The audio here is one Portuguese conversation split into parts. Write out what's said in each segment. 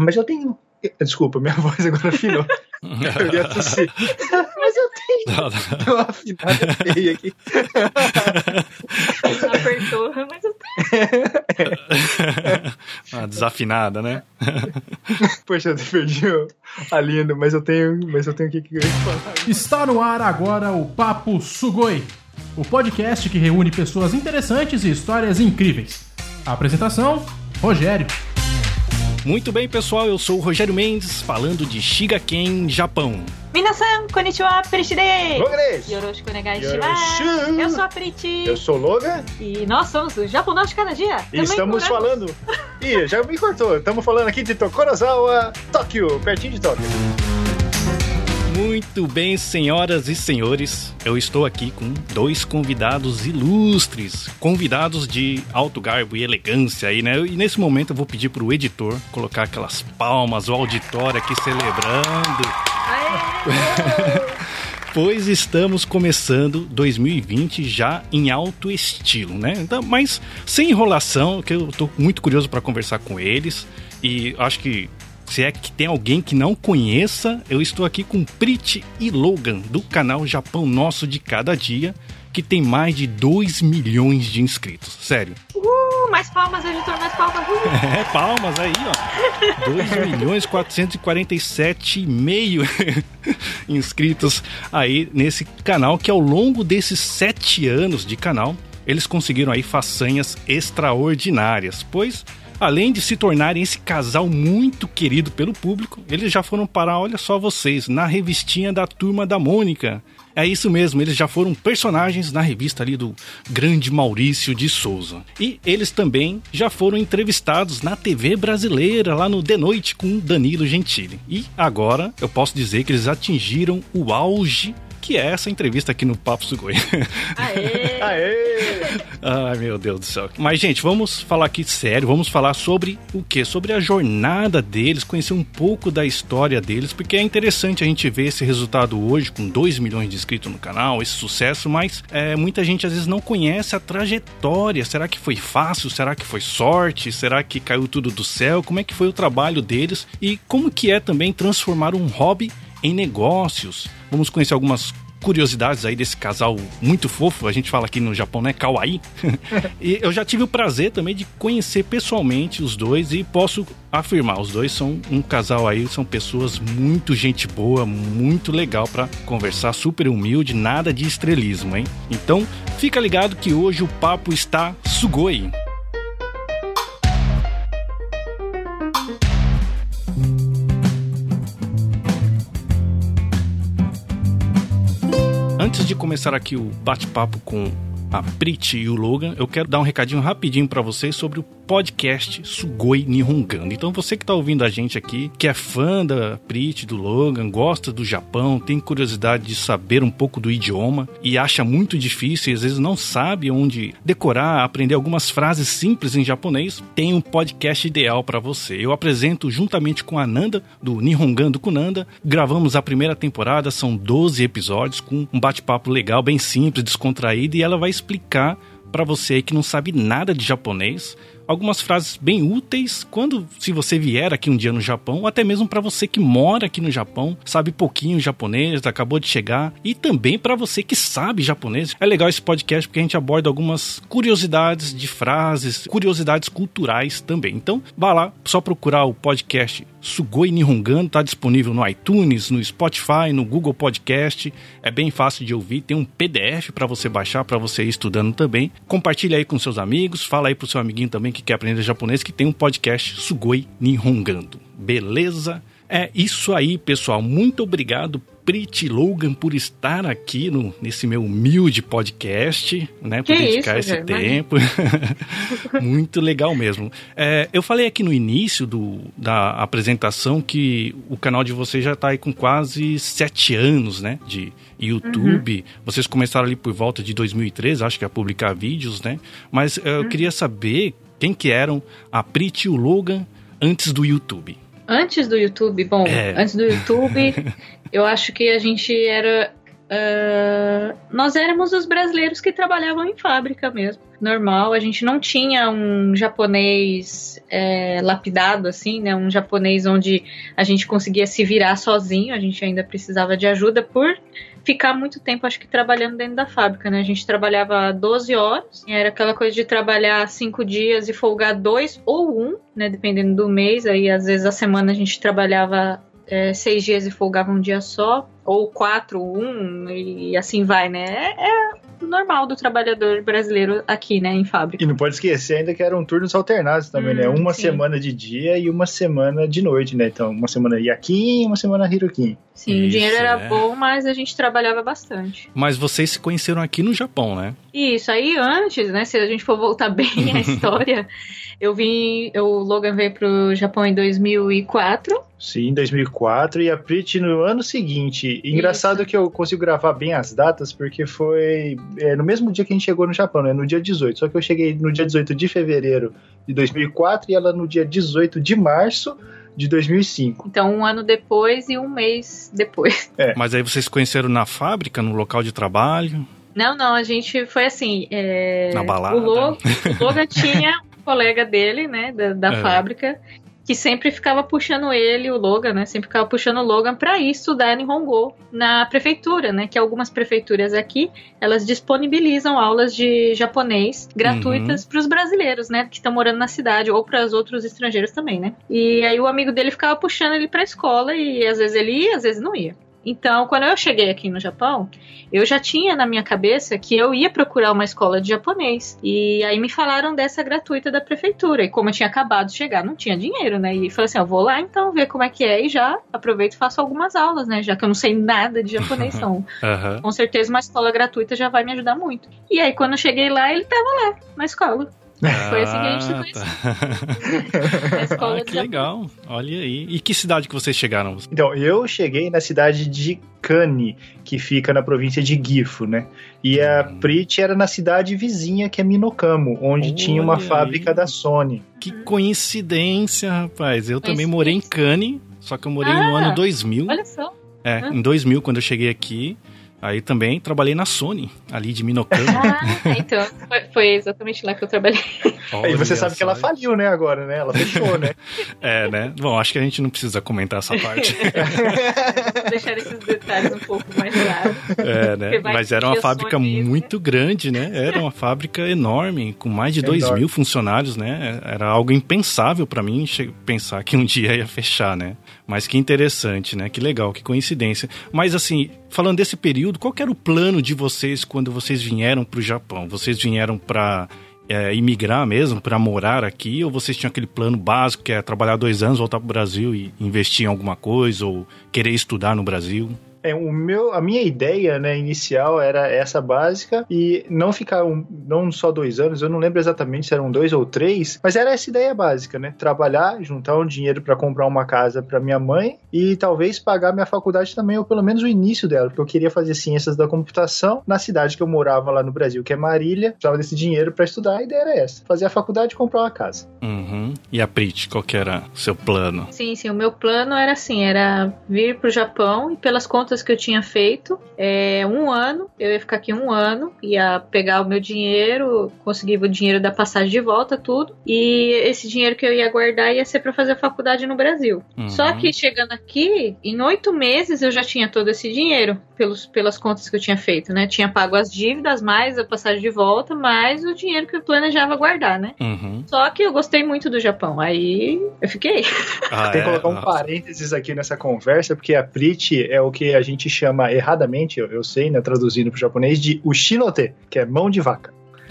Mas eu tenho. Desculpa, minha voz agora afinou. eu ia tossir. Mas eu tenho. Deu uma afinada feia aqui. Apertou, mas eu tenho. uma desafinada, né? Poxa, eu perdi a linha, mas eu tenho. Mas eu tenho o que falar. Está no ar agora o Papo Sugoi, o podcast que reúne pessoas interessantes e histórias incríveis. A apresentação: Rogério. Muito bem, pessoal, eu sou o Rogério Mendes, falando de Shigaken, Japão. Minasan, konnichiwa, Perishide! Logres! Yoroshiku onegai Eu sou a Priti. Eu sou Loga. E nós somos o Japonês de Cada Dia. E estamos falando... Ih, já me cortou. Estamos falando aqui de Tokorozawa, Tóquio, pertinho de Tóquio. Muito bem, senhoras e senhores, eu estou aqui com dois convidados ilustres, convidados de alto garbo e elegância aí, né? E nesse momento eu vou pedir pro editor colocar aquelas palmas, o auditório aqui celebrando. pois estamos começando 2020 já em alto estilo, né? Então, mas sem enrolação, que eu tô muito curioso para conversar com eles e acho que se é que tem alguém que não conheça, eu estou aqui com Prit e Logan, do canal Japão Nosso de Cada Dia, que tem mais de 2 milhões de inscritos. Sério. Uh, mais palmas, editor, mais palmas. Uh. É, palmas aí, ó. 2 milhões 447 e meio inscritos aí nesse canal, que ao longo desses sete anos de canal, eles conseguiram aí façanhas extraordinárias, pois Além de se tornarem esse casal muito querido pelo público, eles já foram parar, olha só vocês, na revistinha da Turma da Mônica. É isso mesmo, eles já foram personagens na revista ali do grande Maurício de Souza. E eles também já foram entrevistados na TV brasileira, lá no De Noite com Danilo Gentili. E agora eu posso dizer que eles atingiram o auge que é essa entrevista aqui no Papo Sugoi. Aê! Aê! Ai, meu Deus do céu. Mas, gente, vamos falar aqui sério, vamos falar sobre o quê? Sobre a jornada deles, conhecer um pouco da história deles, porque é interessante a gente ver esse resultado hoje, com 2 milhões de inscritos no canal, esse sucesso, mas é, muita gente às vezes não conhece a trajetória. Será que foi fácil? Será que foi sorte? Será que caiu tudo do céu? Como é que foi o trabalho deles? E como que é também transformar um hobby em negócios. Vamos conhecer algumas curiosidades aí desse casal muito fofo, a gente fala aqui no Japão, né? Kawaii. e eu já tive o prazer também de conhecer pessoalmente os dois e posso afirmar, os dois são um casal aí, são pessoas muito gente boa, muito legal para conversar, super humilde, nada de estrelismo, hein? Então, fica ligado que hoje o papo está sugoi. De começar aqui o bate-papo com a Prit e o Logan, eu quero dar um recadinho rapidinho para vocês sobre o podcast Sugoi Nihongando. Então você que está ouvindo a gente aqui, que é fã da Prit, do Logan, gosta do Japão, tem curiosidade de saber um pouco do idioma e acha muito difícil e às vezes não sabe onde decorar, aprender algumas frases simples em japonês, tem um podcast ideal para você. Eu apresento juntamente com a Nanda, do Nihongando com Nanda, gravamos a primeira temporada, são 12 episódios com um bate-papo legal, bem simples, descontraído e ela vai explicar para você que não sabe nada de japonês algumas frases bem úteis quando, se você vier aqui um dia no Japão, ou até mesmo para você que mora aqui no Japão, sabe pouquinho japonês, acabou de chegar, e também para você que sabe japonês. É legal esse podcast porque a gente aborda algumas curiosidades de frases, curiosidades culturais também. Então, vá lá, só procurar o podcast Sugoi Nihongando, tá disponível no iTunes, no Spotify, no Google Podcast. É bem fácil de ouvir, tem um PDF para você baixar para você ir estudando também. Compartilha aí com seus amigos, fala aí pro seu amiguinho também que quer aprender japonês que tem um podcast Sugoi Nihongando. Beleza? É isso aí, pessoal. Muito obrigado Pretty Logan por estar aqui no, nesse meu humilde podcast, né? Por que dedicar isso, esse tempo. Muito legal mesmo. É, eu falei aqui no início do, da apresentação que o canal de vocês já está aí com quase sete anos, né? De YouTube. Uhum. Vocês começaram ali por volta de 2013, acho que a publicar vídeos, né? Mas eu uhum. queria saber quem que eram a Pretty e o Logan antes do YouTube. Antes do YouTube, bom, é. antes do YouTube, eu acho que a gente era uh, nós éramos os brasileiros que trabalhavam em fábrica mesmo. Normal, a gente não tinha um japonês é, lapidado, assim, né? Um japonês onde a gente conseguia se virar sozinho, a gente ainda precisava de ajuda por ficar muito tempo, acho que, trabalhando dentro da fábrica, né? A gente trabalhava 12 horas, era aquela coisa de trabalhar cinco dias e folgar dois ou um, né? Dependendo do mês, aí às vezes a semana a gente trabalhava é, seis dias e folgava um dia só, ou quatro, um, e assim vai, né? É, é normal do trabalhador brasileiro aqui, né, em fábrica. E não pode esquecer ainda que eram turnos alternados também, né? hum, né? Uma sim. semana de dia e uma semana de noite, né? Então, uma semana Yakin e uma semana Hirokin. Sim, Isso, o dinheiro era é. bom, mas a gente trabalhava bastante. Mas vocês se conheceram aqui no Japão, né? Isso, aí antes, né, se a gente for voltar bem à história, eu vim, o Logan veio pro Japão em 2004. Sim, em 2004 e a Prit no ano seguinte. Engraçado Isso. que eu consigo gravar bem as datas porque foi é, no mesmo dia que a gente chegou no Japão, né, no dia 18. Só que eu cheguei no dia 18 de fevereiro de 2004 e ela no dia 18 de março de 2005. Então, um ano depois e um mês depois. É. Mas aí vocês se conheceram na fábrica, no local de trabalho? Não, não, a gente foi assim. É... Na balada. O Logan, o Logan tinha colega dele, né, da, da é. fábrica, que sempre ficava puxando ele, o Logan, né, sempre ficava puxando o Logan para ir estudar em Hongo, na prefeitura, né, que algumas prefeituras aqui, elas disponibilizam aulas de japonês gratuitas uhum. para os brasileiros, né, que estão morando na cidade, ou para os outros estrangeiros também, né. E aí o amigo dele ficava puxando ele para a escola e às vezes ele ia, às vezes não ia. Então, quando eu cheguei aqui no Japão, eu já tinha na minha cabeça que eu ia procurar uma escola de japonês. E aí me falaram dessa gratuita da prefeitura. E como eu tinha acabado de chegar, não tinha dinheiro, né? E falei assim: eu vou lá então ver como é que é e já aproveito e faço algumas aulas, né? Já que eu não sei nada de japonês, então uhum. com certeza uma escola gratuita já vai me ajudar muito. E aí, quando eu cheguei lá, ele tava lá, na escola. Foi assim que a gente se conheceu. Ah, escola ah, que legal. Olha aí. E que cidade que vocês chegaram? Então, eu cheguei na cidade de Kane, que fica na província de Gifu, né? E hum. a Prit era na cidade vizinha, que é Minokamo, onde Olha tinha uma aí. fábrica da Sony. Que coincidência, rapaz. Eu também morei em Kane, só que eu morei ah, no ano 2000. Olha só. É, ah. em 2000, quando eu cheguei aqui. Aí também trabalhei na Sony, ali de Minocano. Ah, então, foi, foi, exatamente lá que eu trabalhei. e você sabe que ela faliu, né, agora, né? Ela fechou, né? é, né? Bom, acho que a gente não precisa comentar essa parte. Deixar esses detalhes um pouco mais claros. É, né? Mas era uma fábrica muito grande, né? Era uma fábrica enorme, com mais de 2 mil funcionários, né? Era algo impensável para mim pensar que um dia ia fechar, né? Mas que interessante, né? Que legal, que coincidência. Mas assim, falando desse período, qual era o plano de vocês quando vocês vieram para o Japão? Vocês vieram para é, imigrar mesmo, para morar aqui? Ou vocês tinham aquele plano básico que é trabalhar dois anos, voltar para o Brasil e investir em alguma coisa ou querer estudar no Brasil? É, o meu, a minha ideia né, inicial era essa básica e não ficar um, não só dois anos, eu não lembro exatamente se eram dois ou três, mas era essa ideia básica, né? Trabalhar, juntar um dinheiro para comprar uma casa para minha mãe e talvez pagar minha faculdade também, ou pelo menos o início dela, porque eu queria fazer ciências da computação na cidade que eu morava lá no Brasil, que é Marília. Precisava desse dinheiro para estudar, a ideia era essa: fazer a faculdade e comprar uma casa. Uhum. E a Prit, qual que era o seu plano? Sim, sim, o meu plano era assim: era vir pro Japão e pelas contas contas que eu tinha feito. É, um ano, eu ia ficar aqui um ano, ia pegar o meu dinheiro, conseguir o dinheiro da passagem de volta, tudo. E esse dinheiro que eu ia guardar ia ser para fazer a faculdade no Brasil. Uhum. Só que chegando aqui, em oito meses eu já tinha todo esse dinheiro pelos, pelas contas que eu tinha feito, né? Tinha pago as dívidas, mais a passagem de volta, mais o dinheiro que eu planejava guardar, né? Uhum. Só que eu gostei muito do Japão. Aí eu fiquei. Ah, Tem que é? colocar um Nossa. parênteses aqui nessa conversa, porque a Prit é o que a gente chama erradamente, eu, eu sei, né, traduzindo para o japonês, de ushinote, que é mão de vaca.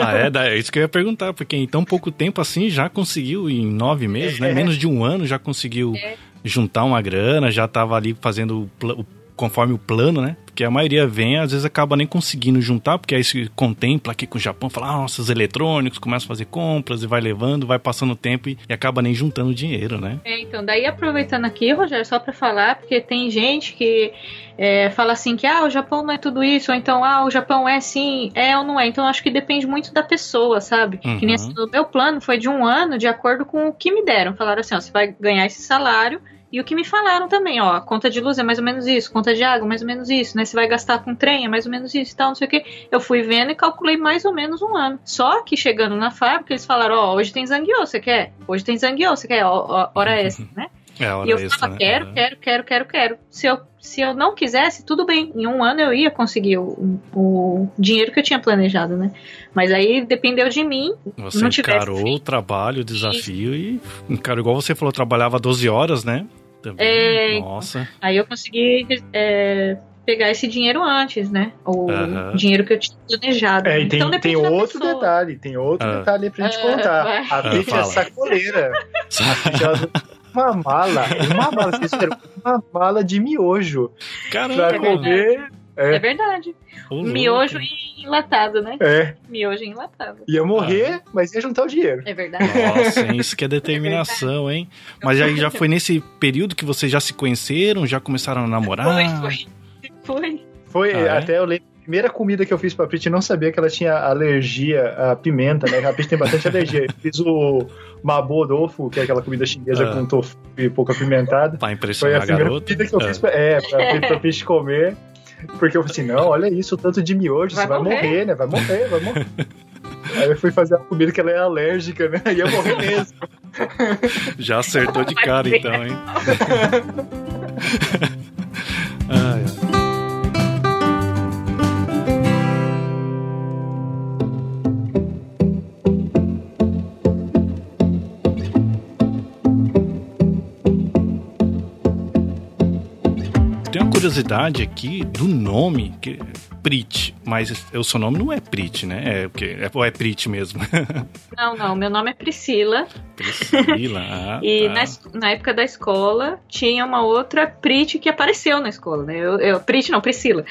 ah, é, é isso que eu ia perguntar, porque em tão pouco tempo assim já conseguiu, em nove meses, né? é, né? Menos de um ano já conseguiu é. juntar uma grana, já estava ali fazendo o, o, conforme o plano, né? Porque a maioria vem, às vezes acaba nem conseguindo juntar, porque aí se contempla aqui com o Japão, fala, ah, nossos eletrônicos, começa a fazer compras e vai levando, vai passando o tempo e, e acaba nem juntando dinheiro, né? É, então, daí aproveitando aqui, Rogério, só para falar, porque tem gente que é, fala assim que, ah, o Japão não é tudo isso, ou então, ah, o Japão é sim, é ou não é. Então, acho que depende muito da pessoa, sabe? Uhum. Que nesse, o meu plano foi de um ano, de acordo com o que me deram. Falaram assim, ó, você vai ganhar esse salário E o que me falaram também, ó, conta de luz é mais ou menos isso, conta de água mais ou menos isso, né? Você vai gastar com trem é mais ou menos isso e tal, não sei o que. Eu fui vendo e calculei mais ou menos um ano. Só que chegando na fábrica, eles falaram, ó, hoje tem zangueô, você quer? Hoje tem zangueô, você quer? Ó, hora extra, né? É, hora E eu extra, falava, né? quero, Aham. quero, quero, quero, quero. Se eu, se eu não quisesse, tudo bem. Em um ano eu ia conseguir o, o dinheiro que eu tinha planejado, né? Mas aí dependeu de mim. Você encarou o trabalho, o desafio e encarou igual você falou, trabalhava 12 horas, né? Também. É, Nossa. Aí eu consegui é, pegar esse dinheiro antes, né? O Aham. dinheiro que eu tinha planejado. É, e tem, então tem outro pessoa. detalhe, tem outro Ah. detalhe aí pra gente Ah, contar. vai. A Ah, Pete é sacoleira. Ela- Uma mala, uma mala, vocês? Uma mala de miojo Caramba. pra comer. É É, verdade. Ô, louco. Miojo e enlatado, né? é, Miojo e enlatado. ia morrer, mas ia juntar o dinheiro. É verdade. Nossa, hein, isso que é determinação, hein? Mas aí já foi nesse período que vocês já se conheceram, já começaram a namorar? Foi, foi. Foi. Foi, Ah, é? até eu lembro, a primeira comida que eu fiz pra Pete, não sabia que ela tinha alergia à pimenta, né? A Pete tem bastante alergia. Eu fiz o mabodofo, que é aquela comida chinesa Ah. com tofu e pouco apimentada. Pra Foi impressionar a a primeira garota? comida que eu Ah. fiz pra, é, pra, pra Pete comer. Porque eu falei assim, não, olha isso, o tanto de miojo, Vai você vai morrer. morrer, né? Vai morrer, vai morrer. Aí eu fui fazer a comida que ela é alérgica, né? Ia morrer mesmo. Já acertou de cara, então, hein? Ai, curiosidade aqui do nome, que Prit, mas o seu nome não é Prit, né? É o quê? É, ou é Prit mesmo? Não, não. Meu nome é Priscila. Priscila. Ah, E tá. na, na época da escola, tinha uma outra Prit que apareceu na escola, né? Eu, eu, Prit não, Priscila.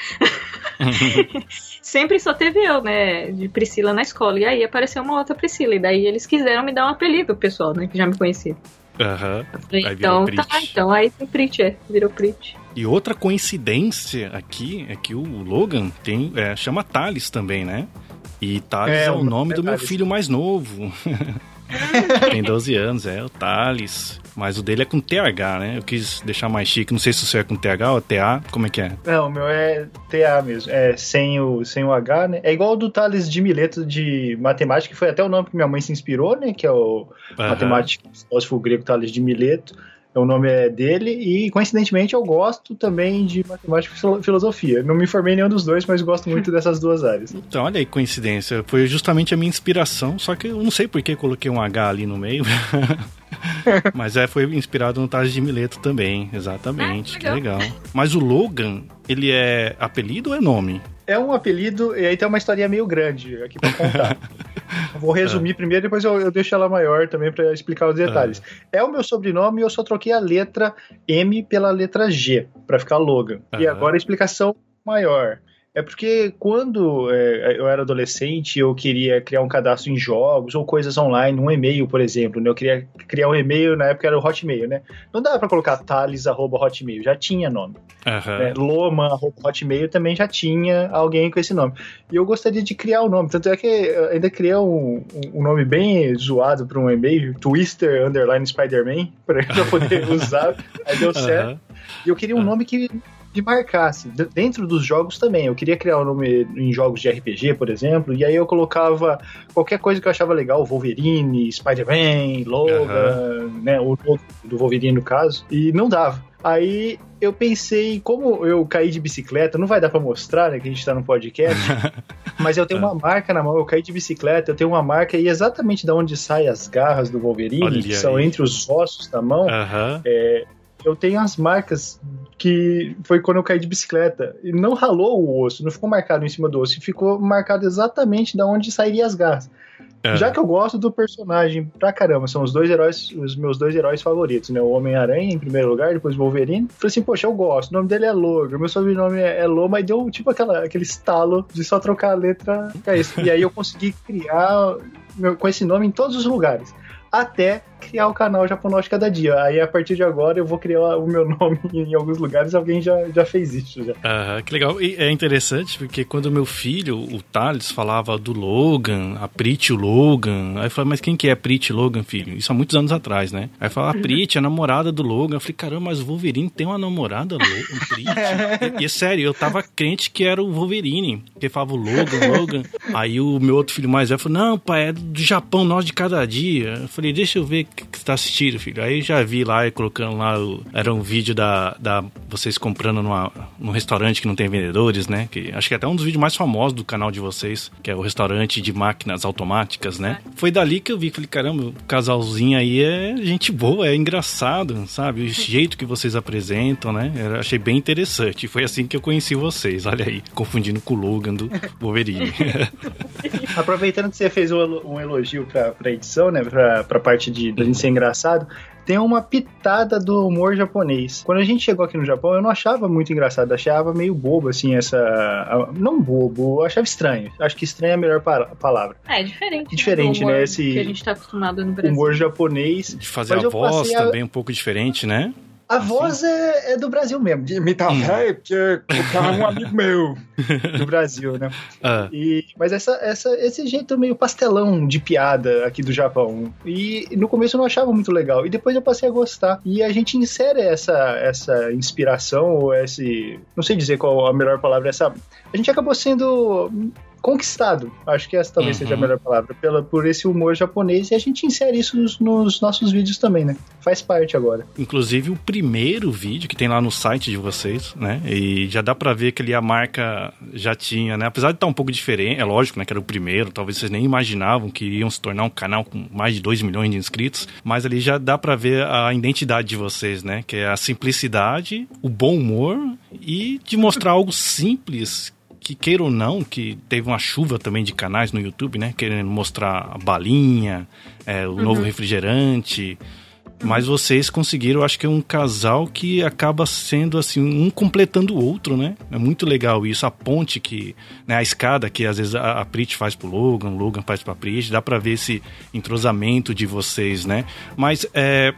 Sempre só teve eu, né? De Priscila na escola. E aí apareceu uma outra Priscila. E daí eles quiseram me dar um apelido, pessoal, né? Que já me conhecia. Aham. Então tá, então aí tem Prit, é. Virou Prit. E outra coincidência aqui é que o Logan tem é, chama Thales também, né? E Thales é, É, o nome é do meu Thales. filho mais novo. tem 12 anos, é o Thales. Mas o dele é com TH, né? Eu quis deixar mais chique. Não sei se o seu é com TH ou TA. Como é que é? Não, o meu é TA mesmo, é sem o, sem o H, né? É igual o do Thales de Mileto de matemática, que foi até o nome que minha mãe se inspirou, né? Que é o Aham. matemático filósofo grego Thales de Mileto. O nome é dele e, coincidentemente, eu gosto também de matemática e filo- filosofia. Não me formei em nenhum dos dois, mas gosto muito dessas duas áreas. Então, olha aí, coincidência. Foi justamente a minha inspiração, só que eu não sei por que coloquei um H ali no meio. Mas é, foi inspirado no Tales de Mileto também, exatamente. Ah, que legal. Mas o Logan, ele é apelido ou é nome? É um apelido, e aí tem uma historinha meio grande aqui pra contar. Vou resumir primeiro, depois eu, eu deixo ela maior também pra explicar os detalhes. É o meu sobrenome e eu só troquei a letra M pela letra G, pra ficar Logan. E agora a explicação maior. É porque quando é, eu era adolescente, eu queria criar um cadastro em jogos ou coisas online, um e-mail, por exemplo. Né? Eu queria criar um e-mail, na época era o Hotmail, né? Não dava pra colocar thales.hotmail, já tinha nome Aham. né? Loma, arroba Hotmail também já tinha alguém com esse nome. E eu gostaria de criar o nome, tanto é que eu ainda criei um, um nome bem zoado para um e-mail, Twister Underline Spider-Man, para poder usar, aí deu certo. Aham. E eu queria um Ah. nome que me marcasse, D- dentro dos jogos também. Eu queria criar um nome em jogos de RPG, por exemplo, e aí eu colocava qualquer coisa que eu achava legal, Wolverine, Spider-Man, Logan, Aham. né, o do Wolverine no caso, e não dava. Aí eu pensei, como eu caí de bicicleta, não vai dar pra mostrar, né, que a gente tá no podcast, mas eu tenho uma marca na mão, eu caí de bicicleta, eu tenho uma marca e exatamente da onde saem as garras do Wolverine, Olha que são aí. entre os ossos da mão, Aham. Eu tenho as marcas que foi quando eu caí de bicicleta. E não ralou o osso, não ficou marcado em cima do osso, ficou marcado exatamente da onde sairia as garras. É. Já que eu gosto do personagem pra caramba, são os dois heróis, os meus dois heróis favoritos, né? O Homem-Aranha em primeiro lugar, depois o Wolverine. Falei assim, poxa, eu gosto. O nome dele é Logan, meu sobrenome é é Loma, e deu tipo aquela, aquele estalo de só trocar a letra. É isso. E aí eu consegui criar meu- com esse nome em todos os lugares. Até criar o canal Japonóis cada dia. Aí a partir de agora eu vou criar o meu nome em alguns lugares, alguém já, já fez isso já. Aham, que legal. E é interessante porque quando meu filho, o Thales, falava do Logan, a Prit o Logan, aí eu falei, mas quem que é a Prit Logan, filho? Isso há muitos anos atrás, né? Aí falava, a Prit é a namorada do Logan. Eu falei, caramba, mas o Wolverine tem uma namorada, Logan, Prit? e, e sério, eu tava crente que era o Wolverine, que falava o Logan, Logan. Aí o meu outro filho mais velho falou, não, pai, é do Japão, nós de cada dia. Eu falei, deixa eu ver o que, que você tá assistindo, filho. Aí já vi lá e colocando lá, o, era um vídeo da, da vocês comprando numa, num restaurante que não tem vendedores, né? Que acho que é até um dos vídeos mais famosos do canal de vocês, que é o restaurante de máquinas automáticas, né? Foi dali que eu vi, falei, caramba, o casalzinho aí é gente boa, é engraçado, sabe? O jeito que vocês apresentam, né? Eu achei bem interessante. Foi assim que eu conheci vocês, olha aí, confundindo com o Logan do Wolverine. Aproveitando que você fez um elogio pra, pra edição, né? Pra, pra parte de gente ser engraçado, tem uma pitada do humor japonês. Quando a gente chegou aqui no Japão, eu não achava muito engraçado, achava meio bobo, assim, essa. Não bobo, eu achava estranho. Acho que estranho é a melhor palavra. É, diferente. Diferente, né? Esse que a gente tá acostumado no Brasil. humor japonês. De fazer a voz a... também um pouco diferente, né? A assim? voz é, é, do Brasil mesmo, de imitar hum. velho, porque o cara é um amigo meu do Brasil, né? Ah. E, mas essa, essa, esse jeito meio pastelão de piada aqui do Japão. E no começo eu não achava muito legal. E depois eu passei a gostar. E a gente insere essa, essa inspiração, ou esse. Não sei dizer qual a melhor palavra, essa. A gente acabou sendo conquistado, acho que essa talvez uhum. seja a uhum. melhor palavra, pela, por esse humor japonês e a gente insere isso nos, nos, nossos vídeos também, né? Faz parte agora. Inclusive o primeiro vídeo que tem lá no site de vocês, né? E já dá pra ver que ali a marca já tinha, né? Apesar de estar um pouco diferente, é lógico, né? Que era o primeiro, talvez vocês nem imaginavam que iriam se tornar um canal com mais de 2 milhões de inscritos, mas ali já dá pra ver a identidade de vocês, né? Que é a simplicidade, o bom humor e de mostrar algo simples que queira ou não, que teve uma chuva também de canais no YouTube, né? Querendo mostrar a balinha, é, o uhum. novo refrigerante. Mas vocês conseguiram, acho que é um casal que acaba sendo assim, um completando o outro, né? É muito legal isso. A ponte que, né, a escada que às vezes a, a Prit faz pro Logan, o Logan faz pra Prit, dá pra ver esse entrosamento de vocês, né? Mas é,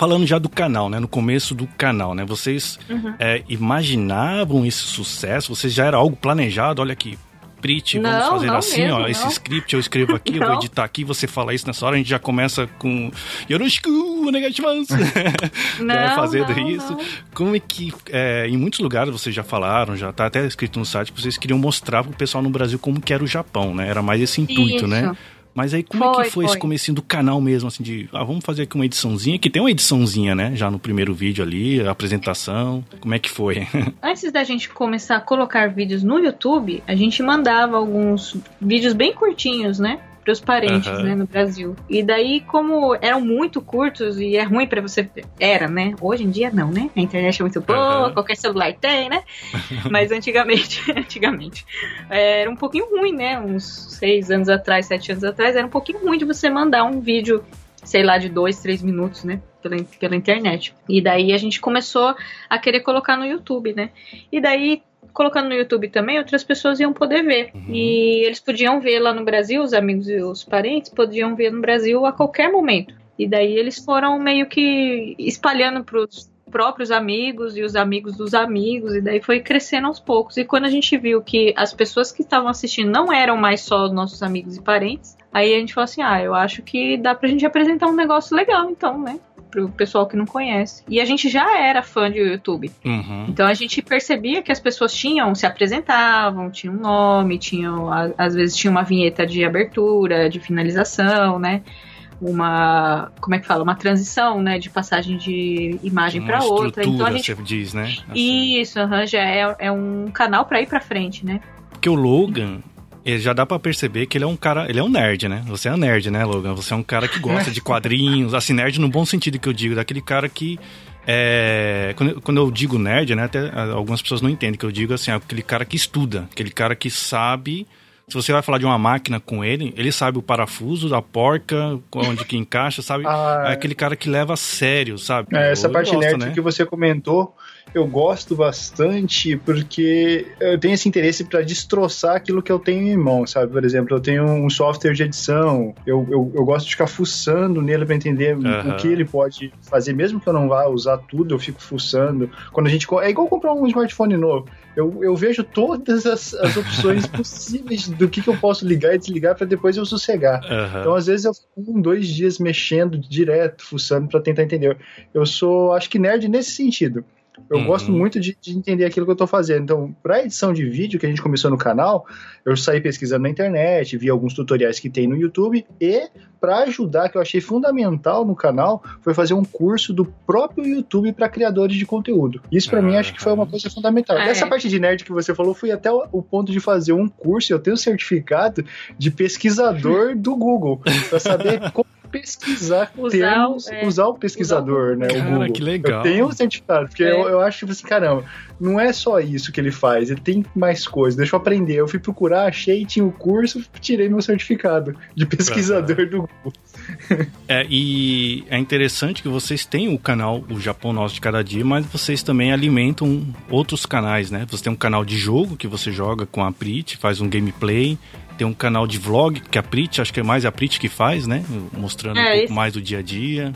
falando já do canal, né? No começo do canal, né? Vocês uhum. é, imaginavam esse sucesso? Vocês já era algo planejado? Olha aqui, Prit, vamos não, fazer não assim, mesmo, ó. Não. Esse script eu escrevo aqui, eu vou editar aqui, você fala isso nessa hora, a gente já começa com Yoroshiku, onegaishimasu. Não, fazendo não, isso. Como é que, é, em muitos lugares vocês já falaram, já tá até escrito no site, que vocês queriam mostrar pro pessoal no Brasil como que era o Japão, né? Era mais esse intuito, né? isso. né? Mas aí como foi, é que foi, foi, esse comecinho do canal mesmo, assim, de, ah, vamos fazer aqui uma ediçãozinha, que tem uma ediçãozinha, né, já no primeiro vídeo ali, a apresentação, como é que foi? Antes da gente começar a colocar vídeos no YouTube, a gente mandava alguns vídeos bem curtinhos, né, para os parentes, uhum. né, no Brasil. E daí, como eram muito curtos e é ruim para você. Era, né? Hoje em dia não, né? A internet é muito boa, uhum. qualquer celular tem, né? Mas antigamente, antigamente, era um pouquinho ruim, né? Uns seis anos atrás, sete anos atrás, era um pouquinho ruim de você mandar um vídeo, sei lá, de dois, três minutos, né? Pela, pela internet. E daí a gente começou a querer colocar no YouTube, né? E daí colocando no YouTube também, outras pessoas iam poder ver. Uhum. E eles podiam ver lá no Brasil, os amigos e os parentes podiam ver no Brasil a qualquer momento. E daí eles foram meio que espalhando para os próprios amigos e os amigos dos amigos, e daí foi crescendo aos poucos. E quando a gente viu que as pessoas que estavam assistindo não eram mais só nossos amigos e parentes, aí a gente falou assim: ah, eu acho que dá pra gente apresentar um negócio legal, então, né? pro pessoal que não conhece. E a gente já era fã de YouTube. Uhum. Então a gente percebia que as pessoas tinham, se apresentavam, tinham um nome, tinham, às vezes tinha uma vinheta de abertura, de finalização, né? uma como é que fala uma transição né de passagem de imagem para outra então a gente diz né assim. isso uhum, já é, é um canal para ir para frente né porque o Logan ele já dá para perceber que ele é um cara, ele é um nerd, né? Você é um nerd, né, Logan? Você é um cara que gosta de quadrinhos, assim, nerd no bom sentido que eu digo, daquele cara que é, quando, quando, eu digo nerd, né, até algumas pessoas não entendem que eu digo assim, aquele cara que estuda, aquele cara que sabe Se você vai falar de uma máquina com ele, ele sabe o parafuso da porca, onde que encaixa, sabe? Ah, é aquele cara que leva a sério, sabe? É, essa parte gosta, nerd né? que você comentou, eu gosto bastante porque eu tenho esse interesse para destroçar aquilo que eu tenho em mão, sabe? Por exemplo, eu tenho um software de edição, eu, eu, eu gosto de ficar fuçando nele para entender uhum. o que ele pode fazer, mesmo que eu não vá usar tudo, eu fico fuçando. Quando a gente. É igual comprar um smartphone novo. Eu, eu vejo todas as, as opções possíveis do que, que eu posso ligar e desligar para depois eu sossegar. Uhum. Então, às vezes, eu fico um, dois dias mexendo direto, fuçando para tentar entender. Eu sou, acho que nerd nesse sentido. Eu uhum. gosto muito de, de, entender aquilo que eu estou fazendo. Então, para edição de vídeo que a gente começou no canal, eu saí pesquisando na internet, vi alguns tutoriais que tem no YouTube e para ajudar, que eu achei fundamental no canal, foi fazer um curso do próprio YouTube para criadores de conteúdo. Isso para uhum. mim acho que foi uma coisa fundamental. Ah, Essa é. parte de nerd que você falou, fui até o, o, ponto de fazer um curso, eu tenho certificado de pesquisador do Google, para saber como pesquisar usar, termos, é, usar o pesquisador, usar né? Cara, o Google. que legal. Eu tenho um certificado, porque é. eu, eu acho tipo assim, caramba, não é só isso que ele faz, ele tem mais coisas, deixa eu aprender. Eu fui procurar, achei, tinha o curso, tirei meu certificado de pesquisador uhum. do Google. é, e é interessante que vocês têm o canal O Japão Nosso de Cada Dia, mas vocês também alimentam outros canais, né? Você tem um canal de jogo que você joga com a Prit, faz um gameplay, tem um canal de vlog que a Prit, acho que é mais a Prit que faz, né? Mostrando é, um pouco esse... mais do dia a dia.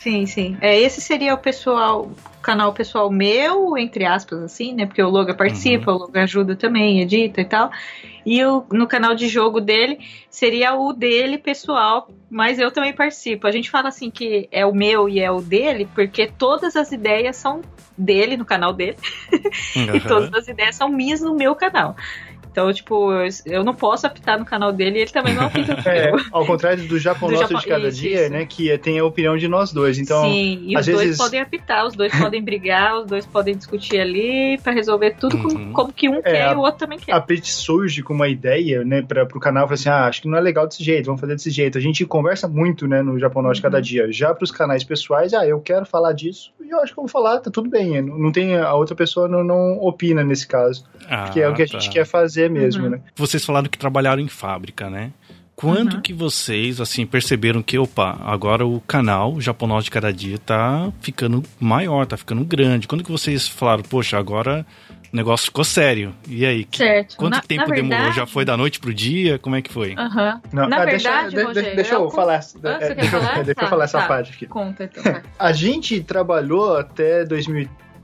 Sim, sim. É, esse seria o pessoal, canal pessoal meu, entre aspas, assim, né? Porque o Loga participa, uhum. o Loga ajuda também, edita e tal. E o, no canal de jogo dele seria o dele pessoal, mas eu também participo. A gente fala assim que é o meu e é o dele, porque todas as ideias são dele no canal dele. Uhum. e todas as ideias são minhas no meu canal. Então, tipo, eu não posso apitar no canal dele e ele também não apita no é, Ao contrário do Japão do Nosso Japão... de Cada isso, Dia, isso. né? Que tem a opinião de nós dois. Então, Sim, e os vezes... dois podem apitar, os dois podem brigar, os dois podem discutir ali para resolver tudo uhum. como que um é, quer e o outro também quer. A Pete surge com uma ideia, né, para pro canal, fala assim: ah, acho que não é legal desse jeito, vamos fazer desse jeito. A gente conversa muito, né, no Japão Nosso de Cada uhum. Dia. Já pros canais pessoais, ah, eu quero falar disso e eu acho que eu vou falar, tá tudo bem. Não tem, a outra pessoa não, não opina nesse caso. Ah, que é o que a tá. gente quer fazer mesmo, uhum. né? Vocês falaram que trabalharam em fábrica, né? Quando uhum. que vocês, assim, perceberam que, opa, agora o canal Japonês de Cada Dia tá ficando maior, tá ficando grande? Quando que vocês falaram, poxa, agora o negócio ficou sério? E aí? Certo. Quanto na, tempo na demorou? verdade... Já foi da noite pro dia? Como é que foi? Aham. Uhum. Na ah, verdade, deixa, Rogério, deixa eu, eu falar, ah, deixa, falar? deixa tá, eu falar essa tá. parte aqui. Conta, então. a gente trabalhou até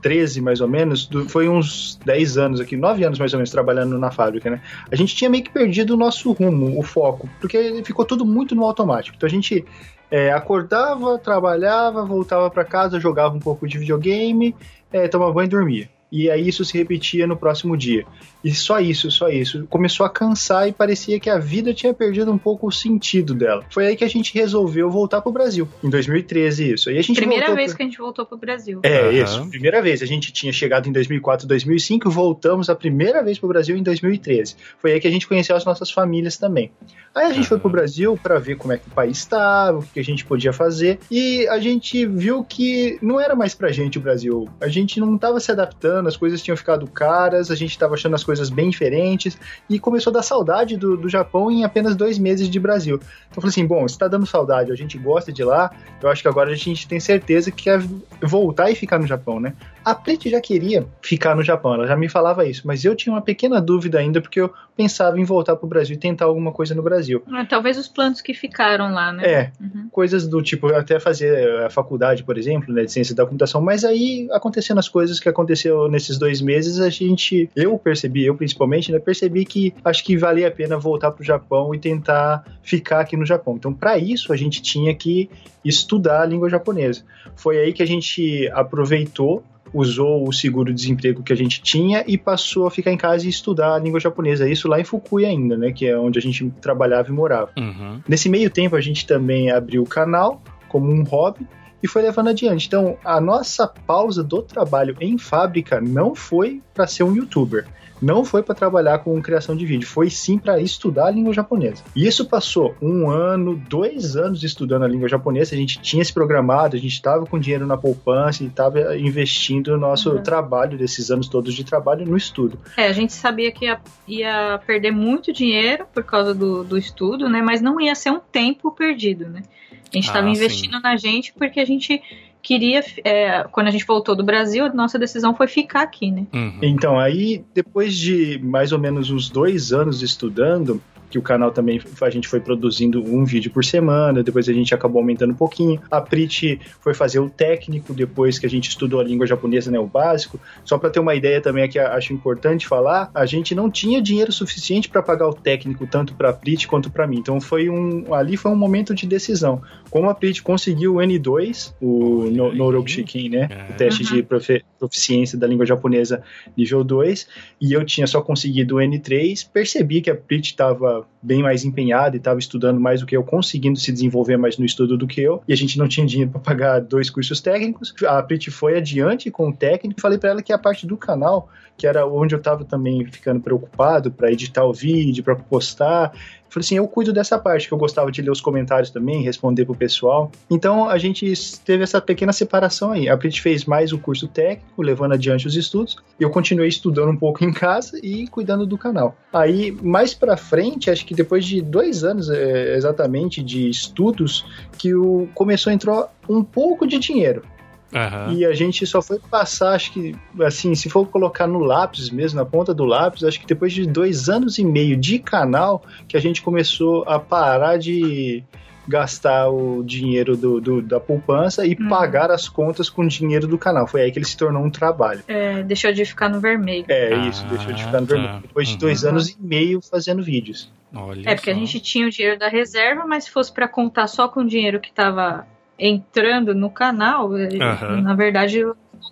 2013 13 mais ou menos, do, foi uns 10 anos aqui, 9 anos mais ou menos trabalhando na fábrica, né? A gente tinha meio que perdido o nosso rumo, o foco, porque ficou tudo muito no automático. Então a gente é, acordava, trabalhava, voltava para casa, jogava um pouco de videogame, é, tomava banho e dormia e aí isso se repetia no próximo dia. E só isso, só isso. Começou a cansar e parecia que a vida tinha perdido um pouco o sentido dela. Foi aí que a gente resolveu voltar pro Brasil, em 2013 isso. Aí a gente primeira vez pro... que a gente voltou pro Brasil. É, uhum. isso, primeira vez. A gente tinha chegado em 2004, 2005, voltamos a primeira vez pro Brasil em 2013. Foi aí que a gente conheceu as nossas famílias também. Aí a gente uhum. foi pro Brasil para ver como é que o país estava, o que a gente podia fazer, e a gente viu que não era mais pra gente o Brasil. A gente não estava se adaptando, as coisas tinham ficado caras, a gente estava achando as coisas bem diferentes, e começou a dar saudade do, do Japão em apenas dois meses de Brasil. Então eu falei assim: bom, se tá dando saudade, a gente gosta de lá, eu acho que agora a gente tem certeza que quer voltar e ficar no Japão, né? A Preti já queria ficar no Japão, ela já me falava isso, mas eu tinha uma pequena dúvida ainda, porque eu pensava em voltar pro Brasil e tentar alguma coisa no Brasil. Ah, talvez os planos que ficaram lá, né? É, uhum. coisas do tipo, até fazer a faculdade, por exemplo, né, de ciência da computação, mas aí acontecendo as coisas que aconteceu nesses dois meses, a gente, eu percebi, eu principalmente, né, percebi que acho que valia a pena voltar pro Japão e tentar ficar aqui no Japão. Então, para isso, a gente tinha que estudar a língua japonesa. Foi aí que a gente aproveitou usou o seguro-desemprego que a gente tinha e passou a ficar em casa e estudar a língua japonesa. Isso lá em Fukui ainda, né? Que é onde a gente trabalhava e morava. Uhum. Nesse meio tempo, a gente também abriu o canal como um hobby e foi levando adiante. Então, a nossa pausa do trabalho em fábrica não foi para ser um youtuber não foi para trabalhar com criação de vídeo, foi sim para estudar a língua japonesa. E isso passou um ano, dois anos estudando a língua japonesa. A gente tinha se programado, a gente estava com dinheiro na poupança e estava investindo no nosso uhum. trabalho, desses anos todos de trabalho, no estudo. É, a gente sabia que ia, ia perder muito dinheiro por causa do, do estudo, né? Mas não ia ser um tempo perdido, né? A gente estava ah, investindo sim. na gente porque a gente queria, é, quando a gente voltou do Brasil, a nossa decisão foi ficar aqui, né? Uhum. Então, aí, depois de mais ou menos uns dois anos estudando, que o canal também a gente foi produzindo um vídeo por semana, depois a gente acabou aumentando um pouquinho. A Prit foi fazer o técnico depois que a gente estudou a língua japonesa, né, o básico. Só para ter uma ideia também aqui, acho importante falar, a gente não tinha dinheiro suficiente para pagar o técnico tanto para a Prit quanto para mim. Então foi um ali foi um momento de decisão. Como a Prit conseguiu o N2, o no, no Shikin, né, é. o teste de profe, proficiência da língua japonesa nível 2, e eu tinha só conseguido o N3, percebi que a Prit estava bem mais empenhada e estava estudando mais do que eu, conseguindo se desenvolver mais no estudo do que eu, e a gente não tinha dinheiro para pagar dois cursos técnicos. A Prit foi adiante com o técnico, falei para ela que a parte do canal, que era onde eu estava também ficando preocupado para editar o vídeo, para postar, Falei assim, eu cuido dessa parte, que eu gostava de ler os comentários também, responder pro pessoal. Então a gente teve essa pequena separação aí. A Prit fez mais o curso técnico, levando adiante os estudos. Eu continuei estudando um pouco em casa e cuidando do canal. Aí, mais pra frente, acho que depois de dois anos é, exatamente de estudos, que o começou a entrar um pouco de dinheiro. Uhum. E a gente só foi passar, acho que, assim, se for colocar no lápis mesmo, na ponta do lápis, acho que depois de dois anos e meio de canal, que a gente começou a parar de gastar o dinheiro do, do da poupança e hum. pagar as contas com o dinheiro do canal. Foi aí que ele se tornou um trabalho. É, deixou de ficar no vermelho. É, ah, isso, deixou de ficar no tá. vermelho. Depois de dois uhum. anos e meio fazendo vídeos. Olha é, porque só. a gente tinha o dinheiro da reserva, mas se fosse para contar só com o dinheiro que estava entrando no canal, uhum. na verdade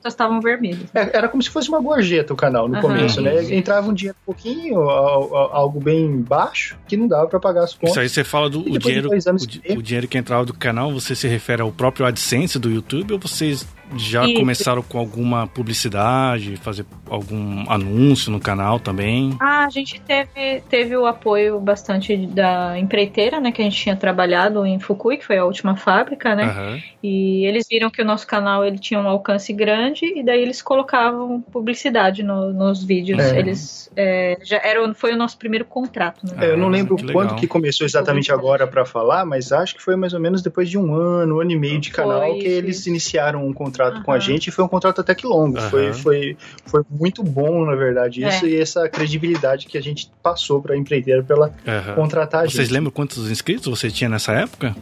estavam vermelhas. É, era como se fosse uma gorjeta o canal no uhum. começo, né? Entrava um dinheiro um pouquinho, algo bem baixo, que não dava para pagar as contas. Isso aí você fala do o dinheiro, o, o, dinheiro que entrava do canal, você se refere ao próprio AdSense do YouTube ou vocês já Isso. começaram com alguma publicidade, fazer algum anúncio no canal também? Ah, a gente teve, teve o apoio bastante da empreiteira, né? Que a gente tinha trabalhado em Fukui, que foi a última fábrica, né? Uhum. E eles viram que o nosso canal ele tinha um alcance grande e daí eles colocavam publicidade no, nos vídeos. É. Eles é, já era, foi o nosso primeiro contrato. Né? É, eu não lembro que quando que começou exatamente agora para falar, mas acho que foi mais ou menos depois de um ano, um ano e meio de canal foi, que eles iniciaram um contrato contrato uhum. com a gente e foi um contrato até que longo. Uhum. Foi, foi, foi muito bom, na verdade, isso é. e essa credibilidade que a gente passou para a empreiteira pela uhum. contratar a gente. Vocês lembram quantos inscritos você tinha nessa época?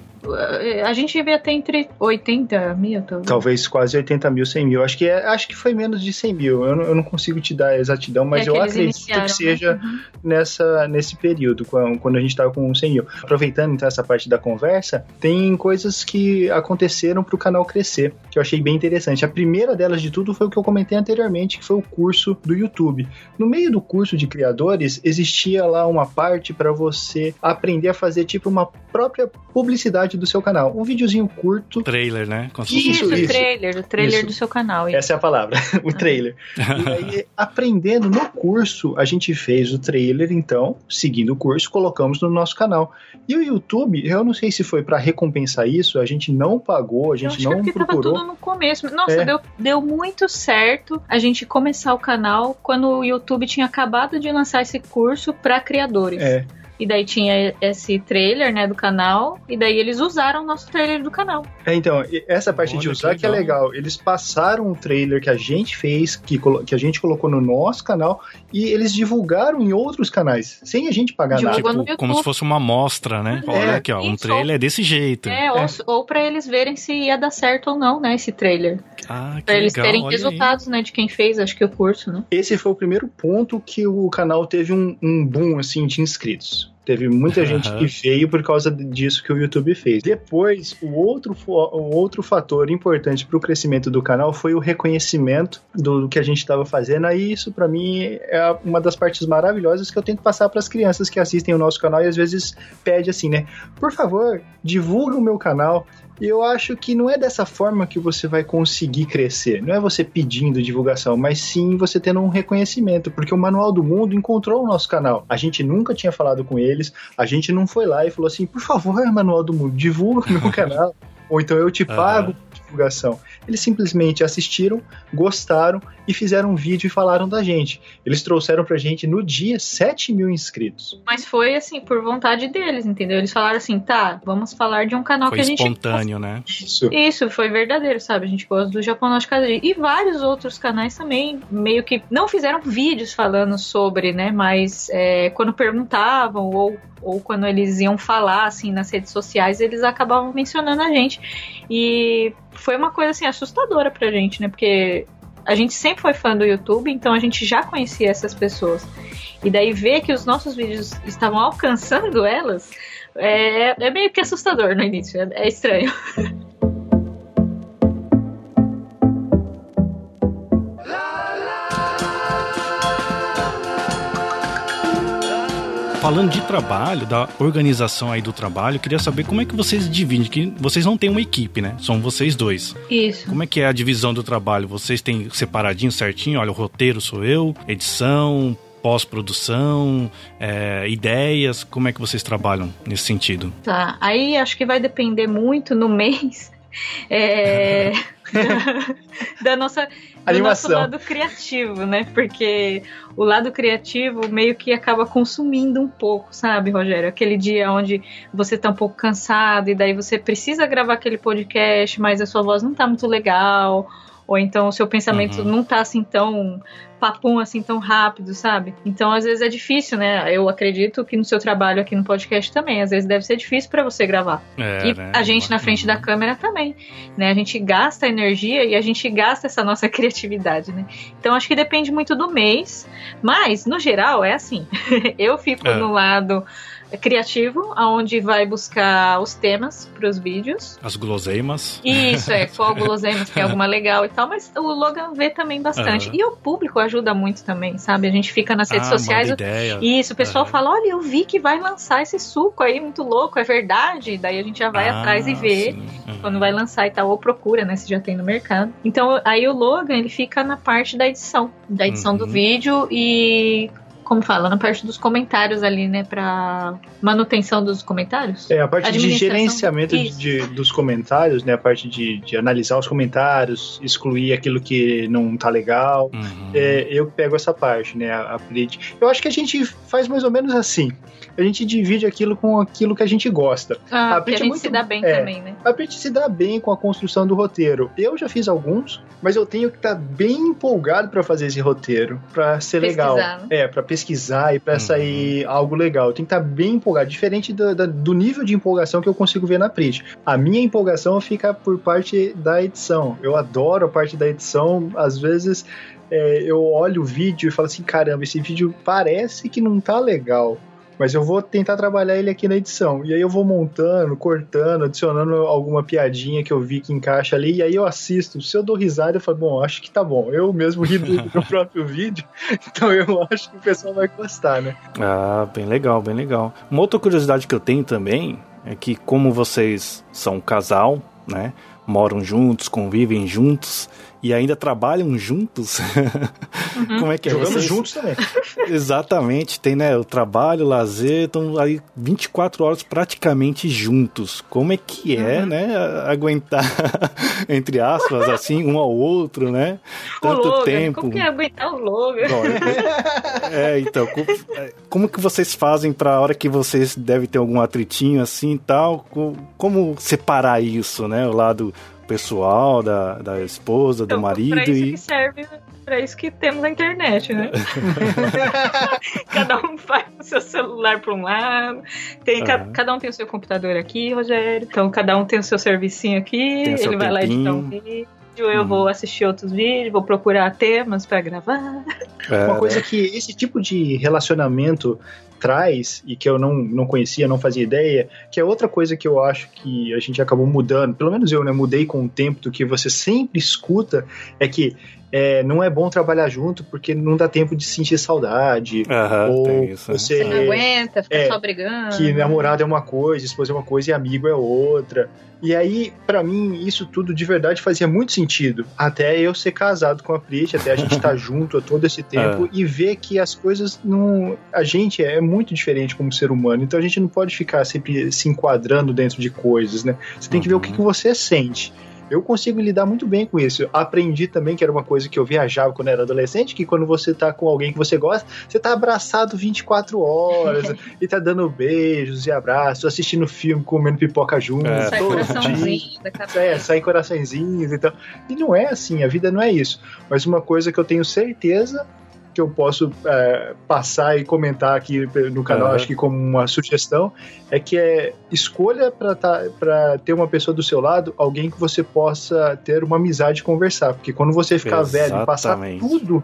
A gente devia ter entre 80 mil, talvez. Talvez quase 80 mil, 100 mil. Acho que, é, acho que foi menos de 100 mil. Eu não, eu não consigo te dar a exatidão, mas é eu acredito que né? seja uhum. nessa, nesse período, quando a gente estava com 100 mil. Aproveitando então essa parte da conversa, tem coisas que aconteceram para o canal crescer, que eu achei bem interessante. A primeira delas de tudo foi o que eu comentei anteriormente, que foi o curso do YouTube. No meio do curso de criadores, existia lá uma parte para você aprender a fazer tipo uma própria publicidade do seu canal. Um videozinho curto. Trailer, né? Isso, isso, trailer, o trailer isso. do seu canal. Isso. Essa é a palavra, o trailer. e aí, aprendendo no curso, a gente fez o trailer, então, seguindo o curso, colocamos no nosso canal. E o YouTube, eu não sei se foi para recompensar isso, a gente não pagou, a gente não que procurou. Tava tudo no começo. Nossa, é. deu, deu muito certo a gente começar o canal quando o YouTube tinha acabado de lançar esse curso para criadores. É. E daí tinha esse trailer, né, do canal. E daí eles usaram o nosso trailer do canal. É, então, essa parte Olha, de usar que, que, é legal. Eles passaram um trailer que a gente fez, que, que a gente colocou no nosso canal, e eles divulgaram em outros canais, sem a gente pagar Divulgou nada. Tipo, como se fosse uma amostra, né? É. Olha aqui, ó, um trailer é desse jeito. É, ou, é. ou para eles verem se ia dar certo ou não, né, esse trailer. Ah, que pra eles legal, terem resultados, aí. né, de quem fez, acho que o curso, né? Esse foi o primeiro ponto que o canal teve um, um boom, assim, de inscritos. Teve muita gente que veio por causa disso que o YouTube fez. Depois, o outro, o outro fator importante para o crescimento do canal foi o reconhecimento do, do que a gente estava fazendo. Aí, isso para mim é uma das partes maravilhosas que eu tento passar para as crianças que assistem o nosso canal e às vezes pede assim, né? Por favor, divulga o meu canal E eu acho que não é dessa forma que você vai conseguir crescer. Não é você pedindo divulgação, mas sim você tendo um reconhecimento, porque o Manual do Mundo encontrou o nosso canal. A gente nunca tinha falado com eles, a gente não foi lá e falou assim: por favor, Manual do Mundo, divulga meu canal. Ou então eu te pago uhum. Divulgação. Eles simplesmente assistiram, gostaram e fizeram um vídeo e falaram da gente. Eles trouxeram pra gente no dia 7 mil inscritos. Mas foi assim, por vontade deles, entendeu? Eles falaram assim, tá, vamos falar de um canal foi que a gente. espontâneo, né? Isso. Isso, foi verdadeiro, sabe? A gente gosta do Japão Casa E vários outros canais também, meio que não fizeram vídeos falando sobre, né? Mas é, quando perguntavam ou ou quando eles iam falar assim nas redes sociais, eles acabavam mencionando a gente. E foi uma coisa assim assustadora pra gente, né? Porque a gente sempre foi fã do YouTube, então a gente já conhecia essas pessoas. E daí ver que os nossos vídeos estavam alcançando elas é, é meio que assustador no início, é, é estranho. Falando de trabalho, da organização aí do trabalho, queria saber como é que vocês dividem, que vocês não têm uma equipe, né? São vocês dois. Isso. Como é que é a divisão do trabalho? Vocês têm separadinho, certinho? Olha, o roteiro sou eu, edição, pós-produção, é, ideias, como é que vocês trabalham nesse sentido? Tá, aí acho que vai depender muito no mês é, da, nossa do nosso lado criativo, né? Porque o lado criativo meio que acaba consumindo um pouco, sabe, Rogério? Aquele dia onde você tá um pouco cansado e daí você precisa gravar aquele podcast, mas a sua voz não tá muito legal ou então o seu pensamento uhum. não tá assim tão papum assim tão rápido, sabe? Então às vezes é difícil, né? Eu acredito que no seu trabalho aqui no podcast também, às vezes deve ser difícil para você gravar. É, e né? a gente na frente da câmera também, né? A gente gasta energia e a gente gasta essa nossa criatividade, né? Então acho que depende muito do mês, mas no geral é assim. eu fico é. no lado criativo, aonde vai buscar os temas para os vídeos. As guloseimas. Isso, é, qual guloseimas tem alguma legal e tal, mas o Logan vê também bastante. Uhum. E o público ajuda muito também, sabe? A gente fica nas redes ah, sociais. Ideia. Isso, o pessoal uhum. fala: olha, eu vi que vai lançar esse suco aí, muito louco, é verdade? Daí a gente já vai ah, atrás e vê uhum. quando vai lançar e tal, ou procura, né? Se já tem no mercado. Então, aí o Logan, ele fica na parte da edição, da edição do uhum. vídeo e como fala, na parte dos comentários ali, né, para manutenção dos comentários? É, a parte de gerenciamento de, de, dos comentários, né, a parte de, de, analisar os comentários, excluir aquilo que não tá legal. Uhum. É, eu pego essa parte, né, a, a Eu acho que a gente faz mais ou menos assim. A gente divide aquilo com aquilo que a gente gosta. Ah, a, a gente é muito, se dá bem é, também, né? A gente se dá bem com a construção do roteiro. Eu já fiz alguns, mas eu tenho que estar tá bem empolgado para fazer esse roteiro, para ser Pesquisar, legal. Né? É, para pesquisar e para uhum. sair algo legal. Tem que estar tá bem empolgado, diferente do, do, nível de empolgação que eu consigo ver na Prit. A minha empolgação fica por parte da edição. Eu adoro a parte da edição, às vezes é, eu olho o vídeo e falo assim: caramba, esse vídeo parece que não tá legal mas eu vou tentar trabalhar ele aqui na edição. E aí eu vou montando, cortando, adicionando alguma piadinha que eu vi que encaixa ali, e aí eu assisto. Se eu dou risada, eu falo, bom, acho que tá bom. Eu mesmo ri do meu próprio vídeo, então eu acho que o pessoal vai gostar, né? Ah, bem legal, bem legal. Uma outra curiosidade que eu tenho também é que como vocês são um casal, né? Moram juntos, convivem juntos, e ainda trabalham juntos. Uhum. Como é que é? Jogamos Vocês... juntos também. Exatamente, tem né, o trabalho, o lazer, estão aí 24 horas praticamente juntos. Como é que é, uhum. né, aguentar, entre aspas, assim, um ao outro, né? Tanto Logan, tempo. Como que é aguentar o Logan? é, então, é, como que vocês fazem para a hora que vocês devem ter algum atritinho assim e tal? Como separar isso, né? O lado pessoal da, da esposa, do então, marido. Pra isso e... que serve, pra isso que temos a internet, né? cada um faz o seu celular para um lado, tem, uhum. cada um tem o seu computador aqui, Rogério. Então cada um tem o seu servicinho aqui, ele vai lá editar um vídeo eu uhum. vou assistir outros vídeos, vou procurar temas para gravar. É. Uma coisa que esse tipo de relacionamento traz e que eu não, não conhecia, não fazia ideia, que é outra coisa que eu acho que a gente acabou mudando, pelo menos eu, né, mudei com o tempo do que você sempre escuta, é que é, não é bom trabalhar junto porque não dá tempo de sentir saudade. Uhum, ou isso, né? você, você não aguenta, fica é, só brigando. Que namorado é uma coisa, esposa é uma coisa e amigo é outra. E aí, para mim, isso tudo de verdade fazia muito sentido. Até eu ser casado com a Prit, até a gente estar tá junto todo esse tempo é. e ver que as coisas não. A gente é muito diferente como ser humano, então a gente não pode ficar sempre se enquadrando dentro de coisas, né? Você tem que ver o que, que você sente eu consigo lidar muito bem com isso. aprendi também que era uma coisa que eu viajava quando era adolescente, que quando você tá com alguém que você gosta, você tá abraçado 24 horas e tá dando beijos e abraços, assistindo filme, comendo pipoca junto. É, sai coraçãozinho É, sai coraçõezinhos e tal. E não é assim, a vida não é isso. Mas uma coisa que eu tenho certeza que eu posso é, passar e comentar aqui no canal, uhum. acho que como uma sugestão, é que é escolha para tá, ter uma pessoa do seu lado, alguém que você possa ter uma amizade e conversar. Porque quando você ficar Exatamente. velho e passar tudo,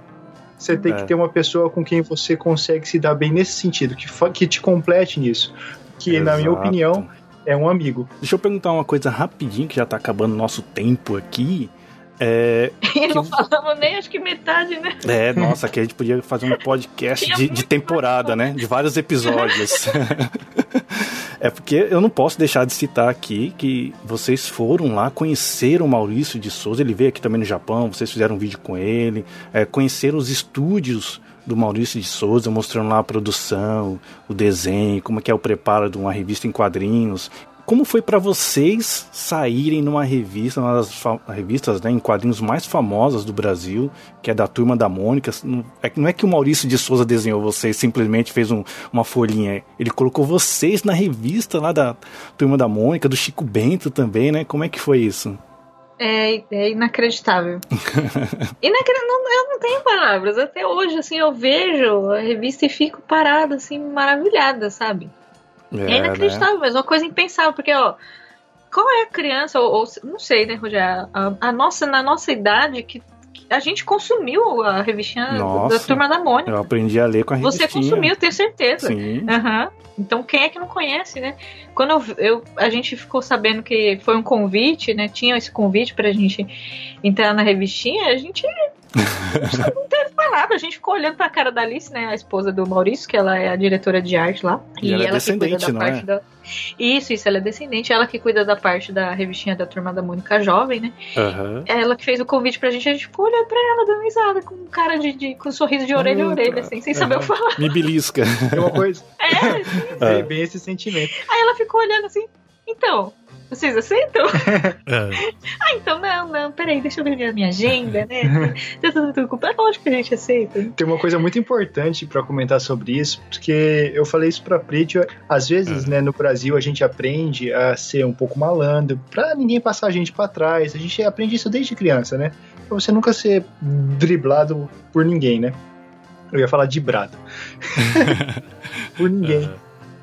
você tem é. que ter uma pessoa com quem você consegue se dar bem nesse sentido, que, que te complete nisso. Que, Exato. na minha opinião, é um amigo. Deixa eu perguntar uma coisa rapidinho, que já tá acabando nosso tempo aqui. É, e não que... falamos nem acho que metade, né? É, nossa, que a gente podia fazer um podcast de, de, temporada, né? De vários episódios. é porque eu não posso deixar de citar aqui que vocês foram lá, conheceram o Maurício de Souza, ele veio aqui também no Japão, vocês fizeram um vídeo com ele, é, conheceram os estúdios do Maurício de Souza, mostrando lá a produção, o desenho, como é que é o preparo de uma revista em quadrinhos. Como foi para vocês saírem numa revista, uma das revistas né, em quadrinhos mais famosas do Brasil, que é da Turma da Mônica? Não é, não é que o Maurício de Souza desenhou vocês, simplesmente fez um, uma folhinha. Ele colocou vocês na revista lá da Turma da Mônica, do Chico Bento também, né? Como é que foi isso? É, é inacreditável. não, eu não tenho palavras. Até hoje, assim, eu vejo a revista e fico parada, assim, maravilhada, sabe? É, é inacreditável, né? mas uma coisa impensável, porque, ó, qual é a criança, ou, ou não sei, né, Rogério, a, a, nossa, na nossa idade, que, a gente consumiu a revistinha nossa, da Turma da Mônica. Eu aprendi a ler com a revistinha. Você consumiu, tenho certeza. Sim. Uhum. Então, quem é que não conhece, né? Quando eu, eu, a gente ficou sabendo que foi um convite, né, tinha esse convite pra gente entrar na revistinha, a gente não teve palavra, a gente ficou olhando pra cara da Alice, né? A esposa do Maurício, que ela é a diretora de arte lá. E, e ela, é ela cuida da parte é? da. Isso, isso, ela é descendente. Ela que cuida da parte da revistinha da turma da Mônica Jovem, né? Uhum. Ela que fez o convite pra gente, a gente ficou olhando pra ela, dando risada, com cara de, de com um sorriso de orelha a orelha, assim, sem uhum. saber o que falar. Me belisca. É uma coisa. É, é, bem esse sentimento. Aí ela ficou olhando assim, então, vocês aceitam? É. ah, então não, não, peraí, deixa eu ver a minha agenda, né? É lógico que a gente aceita. Tem uma coisa muito importante para comentar sobre isso, porque eu falei isso pra Prit, às vezes, é. né, no Brasil a gente aprende a ser um pouco malandro, pra ninguém passar a gente para trás. A gente aprende isso desde criança, né? Pra você nunca ser driblado por ninguém, né? Eu ia falar dibrado. por ninguém.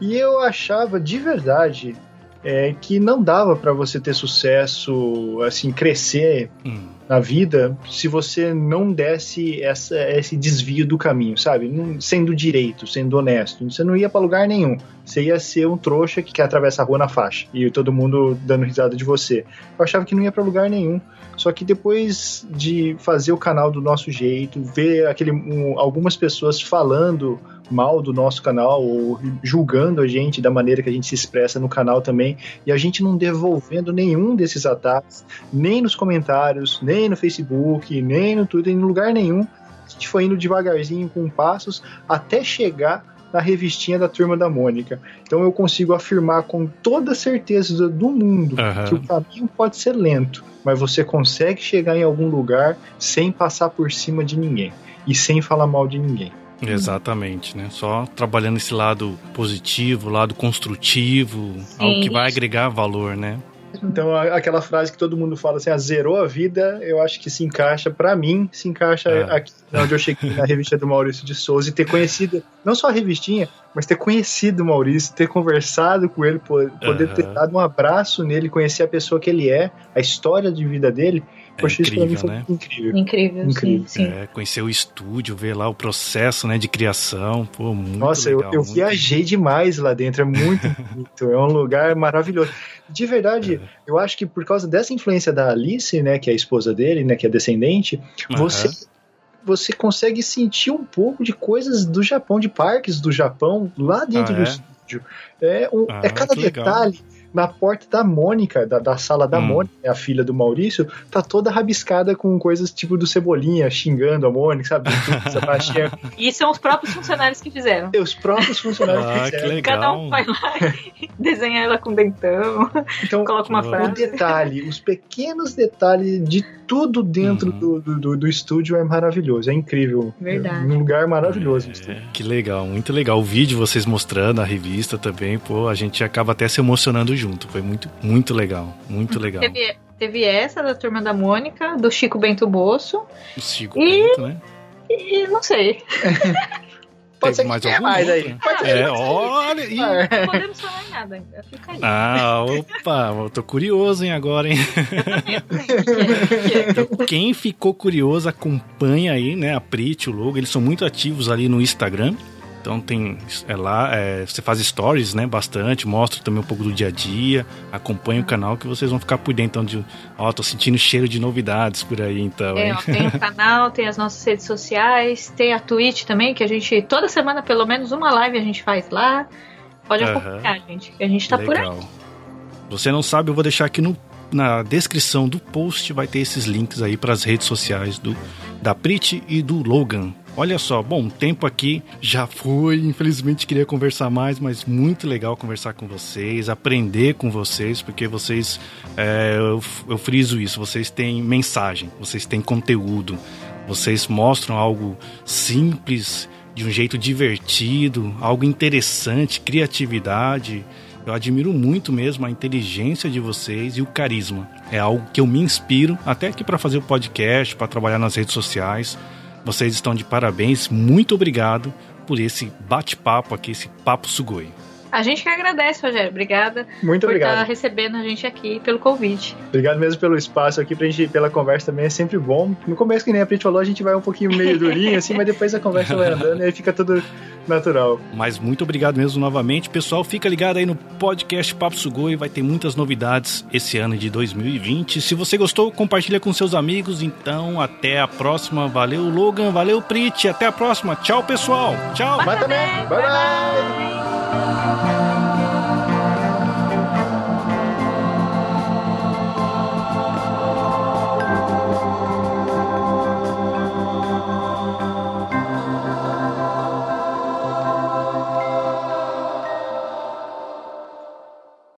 E eu achava de verdade é que não dava para você ter sucesso, assim, crescer hum. na vida se você não desse essa, esse desvio do caminho, sabe? Não, sendo direito, sendo honesto. Você não ia para lugar nenhum. Você ia ser um trouxa que quer atravessar a rua na faixa e todo mundo dando risada de você. Eu achava que não ia para lugar nenhum. Só que depois de fazer o canal do nosso jeito, ver aquele, um, algumas pessoas falando mal do nosso canal ou julgando a gente da maneira que a gente se expressa no canal também e a gente não devolvendo nenhum desses ataques, nem nos comentários, nem no Facebook, nem no Twitter, em lugar nenhum. A gente foi indo devagarzinho com passos até chegar na revistinha da Turma da Mônica. Então eu consigo afirmar com toda certeza do mundo uhum. que o caminho pode ser lento, mas você consegue chegar em algum lugar sem passar por cima de ninguém e sem falar mal de ninguém. Exatamente, né? Só trabalhando esse lado positivo, lado construtivo, Sim. algo que vai agregar valor, né? Então, aquela frase que todo mundo fala assim, ah, zerou a vida, eu acho que se encaixa, para mim, se encaixa é. aqui onde eu cheguei na revista do Maurício de Souza e ter conhecido, não só a revistinha, mas ter conhecido o Maurício, ter conversado com ele, poder uhum. ter dado um abraço nele, conhecer a pessoa que ele é, a história de vida dele. É Poxa, incrível, isso pra mim foi né? incrível. Incrível, incrível. sim. sim. É, conhecer o estúdio, ver lá o processo né, de criação. Pô, muito Nossa, legal, eu, eu muito viajei demais lá dentro. É muito bonito. É um lugar maravilhoso. De verdade, é. eu acho que por causa dessa influência da Alice, né, que é a esposa dele, né, que é descendente, uhum. você você consegue sentir um pouco de coisas do Japão, de parques do Japão, lá dentro ah, do é? estúdio. É, um, ah, é cada detalhe. Legal na porta da Mônica, da, da sala da Hum. Mônica, a filha do Maurício, tá toda rabiscada com coisas tipo do Cebolinha, xingando a Mônica, sabe? Sebastião. E são os próprios funcionários que fizeram. E os próprios funcionários Ah, que que fizeram. legal. Cada um vai lá e desenha ela com dentão, Então, coloca uma que o frase. detalhe, os pequenos detalhes de tudo dentro Uhum. do, do, do, estúdio é maravilhoso, é incrível. Verdade. É um lugar maravilhoso. É, que legal, muito legal. O vídeo vocês mostrando, a revista também, pô, a gente acaba até se emocionando junto. Foi muito, muito legal. Muito legal. Teve, teve essa da turma da Mônica, do Chico Bento Bosso, O Chico E- Bento, né? e não sei. Pode ser mais tenha alguma mais aí. Pode ser. É, olha. Não podemos falar em nada ainda. Fica aí. Ah, opa, eu tô curioso, hein, agora, hein? Quem ficou curioso, acompanha aí, né, a Prit, o Logo, eles são muito ativos ali no Instagram. Então tem é lá, é, você faz stories, né, bastante, mostra também um pouco do dia a dia, acompanha o canal que vocês vão ficar por dentro. Então, de, ó, tô sentindo cheiro de novidades por aí, então, É, ó, tem o canal, tem as nossas redes sociais, tem a Twitch também, que a gente, toda semana, pelo menos uma live a gente faz lá. Pode acompanhar, gente, que a gente tá por aí. Legal. Você não sabe, eu vou deixar aqui no, na descrição do post, vai ter esses links aí para as redes sociais do da Prit e do Logan. Olha só, bom, o tempo aqui já foi, infelizmente queria conversar mais, mas muito legal conversar com vocês, aprender com vocês, porque vocês, é, eu, eu friso isso, vocês têm mensagem, vocês têm conteúdo, vocês mostram algo simples, de um jeito divertido, algo interessante, criatividade. Eu admiro muito mesmo a inteligência de vocês e o carisma. É algo que eu me inspiro até aqui para fazer o podcast, para trabalhar nas redes sociais. Vocês estão de parabéns. Muito obrigado por esse bate-papo aqui, esse papo sugoi. A gente que agradece, Rogério. Obrigada Muito por estar obrigado. recebendo a gente aqui pelo convite. Obrigado mesmo pelo espaço aqui pra gente, pela conversa também, é sempre bom. No começo, que nem a Prit falou, a gente vai um pouquinho meio durinho assim, mas depois a conversa vai andando e aí fica tudo natural. Mas muito obrigado mesmo novamente. Pessoal, fica ligado aí no podcast Papo Sugoi, vai ter muitas novidades esse ano de 2020. Se você gostou, compartilha com seus amigos. Então, até a próxima. Valeu, Logan. Valeu, Prit. Até a próxima. Tchau, pessoal. Tchau. Mas também, bye bye! bye.